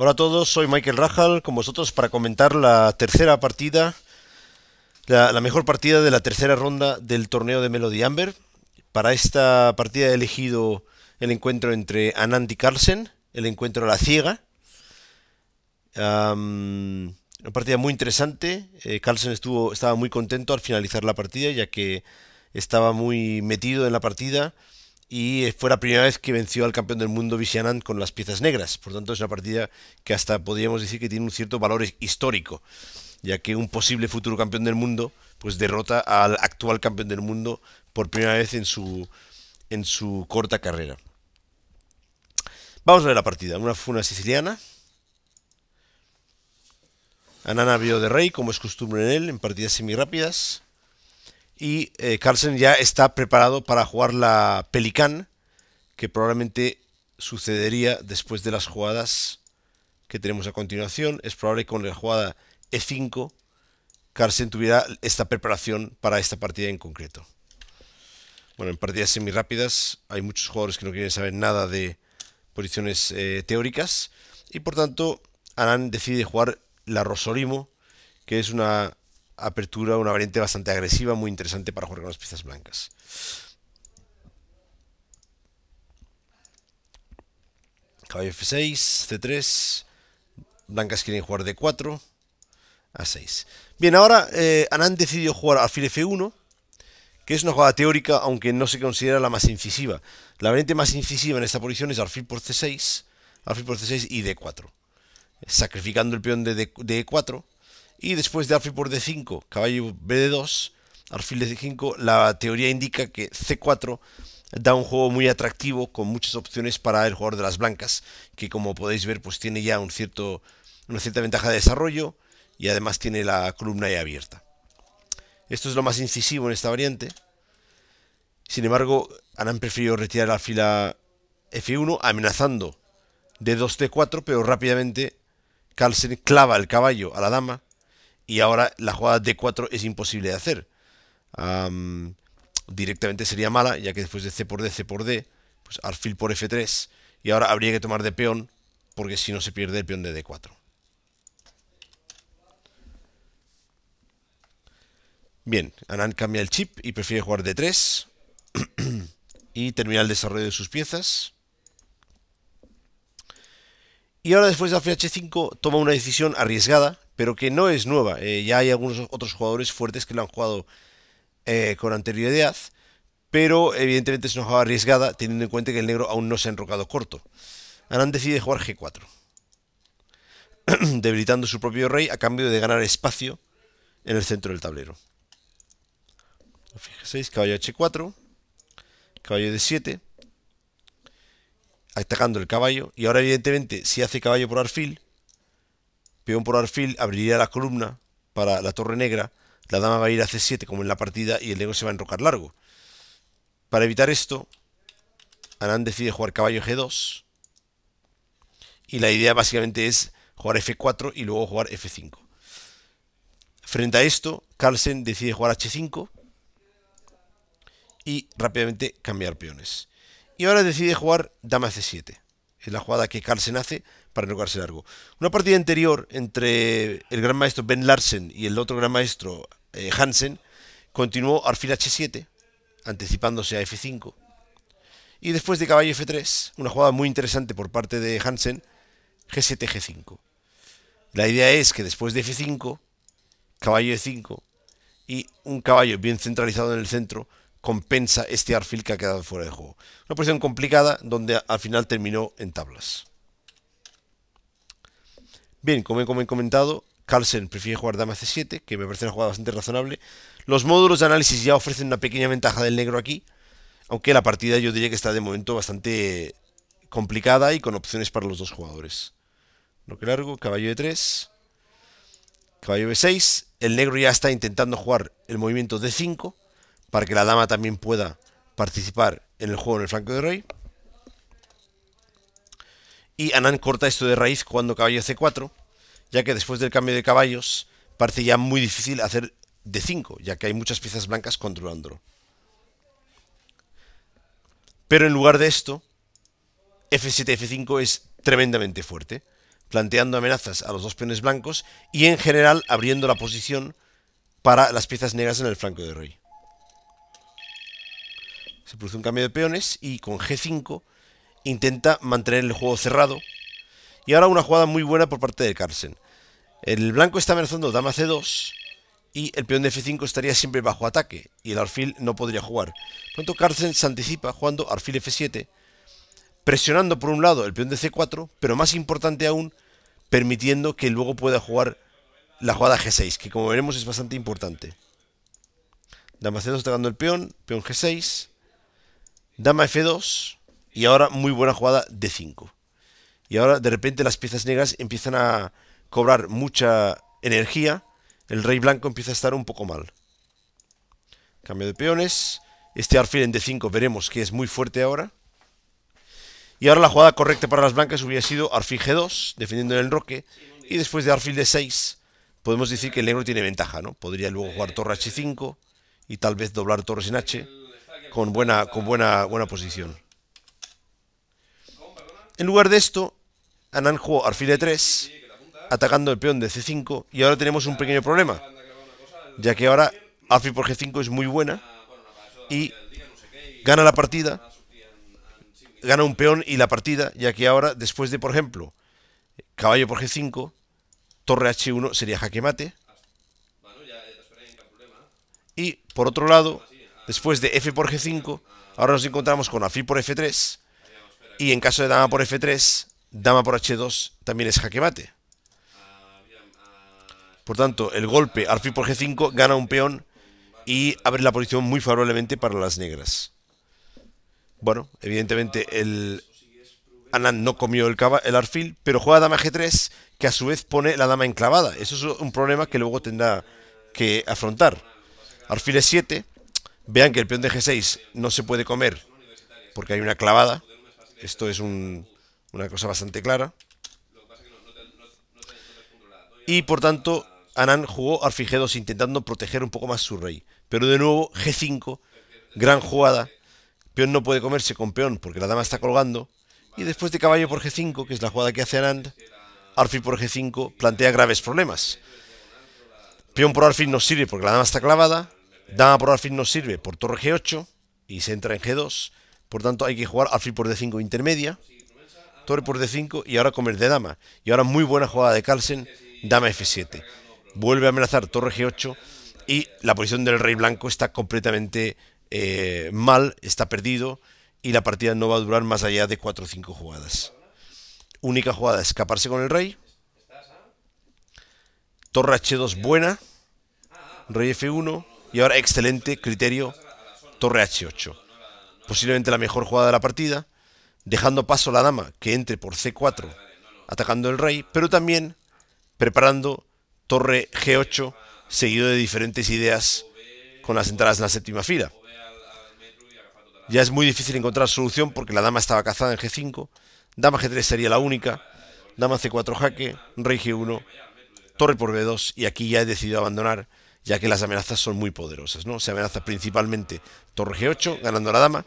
Hola a todos, soy Michael Rajal con vosotros para comentar la tercera partida, la, mejor partida de la tercera ronda del torneo de Melody Amber. Para esta partida he elegido el encuentro entre Anand y Carlsen, el encuentro a la ciega. una partida muy interesante. Eh, Carlsen estuvo, estaba muy contento al finalizar la partida, ya que estaba muy metido en la partida y fue la primera vez que venció al campeón del mundo Vishanand con las piezas negras. Por tanto, es una partida que hasta podríamos decir que tiene un cierto valor histórico, ya que un posible futuro campeón del mundo pues derrota al actual campeón del mundo por primera vez en su, en su corta carrera. Vamos a ver la partida. Una fue una siciliana. Anana vio de rey, como es costumbre en él, en partidas semirápidas. Y eh, Carlsen ya está preparado para jugar la Pelican, que probablemente sucedería después de las jugadas que tenemos a continuación. Es probable que con la jugada E5 Carlsen tuviera esta preparación para esta partida en concreto. Bueno, en partidas semi rápidas hay muchos jugadores que no quieren saber nada de posiciones eh, teóricas y por tanto Anan decide jugar la Rosorimo, que es una apertura, una variante bastante agresiva, muy interesante para jugar con las piezas blancas. Caballo F6, C3, blancas quieren jugar D4, A6. Bien, ahora eh, Anand decidió jugar alfil F1, que es una jugada teórica, aunque no se considera la más incisiva. La variante más incisiva en esta posición es alfil por C6, alfil por C6 y D4. Sacrificando el peón de, D, de E4, y después de alfil por d5, caballo bd2, alfil de d5, la teoría indica que c4 da un juego muy atractivo con muchas opciones para el jugador de las blancas, que como podéis ver pues tiene ya un cierto, una cierta ventaja de desarrollo y además tiene la columna ya abierta. Esto es lo más incisivo en esta variante. Sin embargo, han preferido retirar el alfil a F1 amenazando de 2 D4, pero rápidamente Carlsen clava el caballo a la dama y ahora la jugada D4 es imposible de hacer. directamente sería mala, ya que después de C por D, C por D, pues alfil por F3, y ahora habría que tomar de peón, porque si no se pierde el peón de D4. Bien, Anand cambia el chip y prefiere jugar D3 y termina el desarrollo de sus piezas. Y ahora después de alfil H5 toma una decisión arriesgada, pero que no es nueva. Eh, ya hay algunos otros jugadores fuertes que lo han jugado eh, con anterioridad, pero evidentemente es una jugada arriesgada teniendo en cuenta que el negro aún no se ha enrocado corto. Anand decide jugar G4, debilitando su propio rey a cambio de ganar espacio en el centro del tablero. Fíjense, caballo H4, caballo D7, atacando el caballo, y ahora evidentemente si hace caballo por alfil, peón por alfil abriría la columna para la torre negra, la dama va a ir a c7 como en la partida y el negro se va a enrocar largo. Para evitar esto, Anand decide jugar caballo g2 y la idea básicamente es jugar f4 y luego jugar f5. Frente a esto, Carlsen decide jugar h5 y rápidamente cambiar peones. Y ahora decide jugar dama c7. Es la jugada que Carlsen hace para enrocarse largo. Una partida anterior entre el gran maestro Ben Larsen y el otro gran maestro eh, Hansen continuó alfil h7, anticipándose a f5. Y después de caballo f3, una jugada muy interesante por parte de Hansen, g7, g5. La idea es que después de f5, caballo e5 y un caballo bien centralizado en el centro compensa este alfil que ha quedado fuera de juego. Una posición complicada donde al final terminó en tablas. Bien, como he comentado, Carlsen prefiere jugar dama c7, que me parece una jugada bastante razonable. Los módulos de análisis ya ofrecen una pequeña ventaja del negro aquí, aunque la partida yo diría que está de momento bastante complicada y con opciones para los dos jugadores. Lo que largo, caballo de 3, caballo b6. El negro ya está intentando jugar el movimiento d5 para que la dama también pueda participar en el juego en el flanco de rey. Y Anand corta esto de raíz cuando caballo c4, ya que después del cambio de caballos parece ya muy difícil hacer d5, ya que hay muchas piezas blancas controlándolo. Pero en lugar de esto, f7, f5 es tremendamente fuerte, planteando amenazas a los dos peones blancos y en general abriendo la posición para las piezas negras en el flanco de rey. Se produce un cambio de peones y con G5 intenta mantener el juego cerrado. Y ahora una jugada muy buena por parte de Carlsen. El blanco está amenazando dama C2 y el peón de F5 estaría siempre bajo ataque y el alfil no podría jugar. Por tanto, Carlsen se anticipa jugando alfil F7, presionando por un lado el peón de C4, pero más importante aún, permitiendo que luego pueda jugar la jugada G6, que como veremos es bastante importante. Dama C2 atacando el peón, peón G6, dama F2 y ahora muy buena jugada D5. Y ahora de repente las piezas negras empiezan a cobrar mucha energía, el rey blanco empieza a estar un poco mal. Cambio de peones, este alfil en D5 veremos que es muy fuerte ahora. Y ahora la jugada correcta para las blancas hubiera sido alfil G2, defendiendo el enroque, y después de alfil D6 podemos decir que el negro tiene ventaja, ¿no? Podría luego jugar torre H5 y tal vez doblar torres en H con buena, con buena, buena posición. En lugar de esto, Anand jugó alfil E3, atacando el peón de C5, y ahora tenemos un pequeño problema, ya que ahora alfil por G5 es muy buena, y gana la partida, gana un peón y la partida, ya que ahora, después de, por ejemplo, caballo por G5, torre H1 sería jaque mate. Y por otro lado, después de F por G5, ahora nos encontramos con alfil por F3. Y en caso de dama por F3, dama por H2 también es jaque mate. Por tanto, el golpe alfil por G5 gana un peón y abre la posición muy favorablemente para las negras. Bueno, evidentemente el Anand no comió el, el alfil, pero juega dama G3 que a su vez pone la dama enclavada. Eso es un problema que luego tendrá que afrontar. Alfil E7, vean que el peón de G6 no se puede comer porque hay una clavada. Esto es una cosa bastante clara. Y por tanto, Anand jugó alfil G2 intentando proteger un poco más su rey. Pero de nuevo, G5, gran jugada. Peón no puede comerse con peón porque la dama está colgando. Y después de caballo por G5, que es la jugada que hace Anand, alfil por G5 plantea graves problemas. Peón por alfil no sirve porque la dama está clavada. Dama por alfil no sirve por torre G8 y se entra en G2. Por tanto, hay que jugar alfil por D5 intermedia. Torre por D5 y ahora comer de dama. Y ahora muy buena jugada de Carlsen, dama F7. Vuelve a amenazar torre G8 y la posición del rey blanco está completamente eh, mal, está perdido y la partida no va a durar más allá de 4 o 5 jugadas. Única jugada, escaparse con el rey. Torre H2 buena. Rey F1. Y ahora excelente criterio. Torre H8. Posiblemente la mejor jugada de la partida. Dejando paso la dama que entre por C4 atacando el rey. Pero también preparando torre G8 seguido de diferentes ideas con las entradas en la séptima fila. Ya es muy difícil encontrar solución porque la dama estaba cazada en G5 Dama G3 sería la única. Dama C4 jaque, Rey G1, Torre por B2 y aquí ya he decidido abandonar ya que las amenazas son muy poderosas, ¿no? Se amenaza principalmente Torre G8, ganando la dama,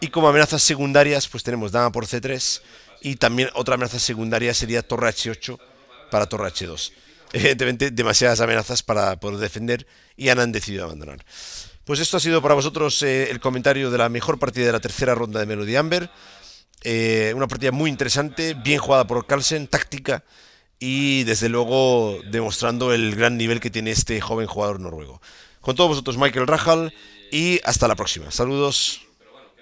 y como amenazas secundarias, pues tenemos Dama por C3, y también otra amenaza secundaria sería Torre H8 para Torre H2. Evidentemente, demasiadas amenazas para poder defender, y han decidido abandonar. Pues esto ha sido para vosotros eh, el comentario de la mejor partida de la tercera ronda de Melody Amber. Eh, una partida muy interesante, bien jugada por Carlsen, táctica y desde luego demostrando el gran nivel que tiene este joven jugador noruego. Con todos vosotros, Michael Rajal, y hasta la próxima. Saludos.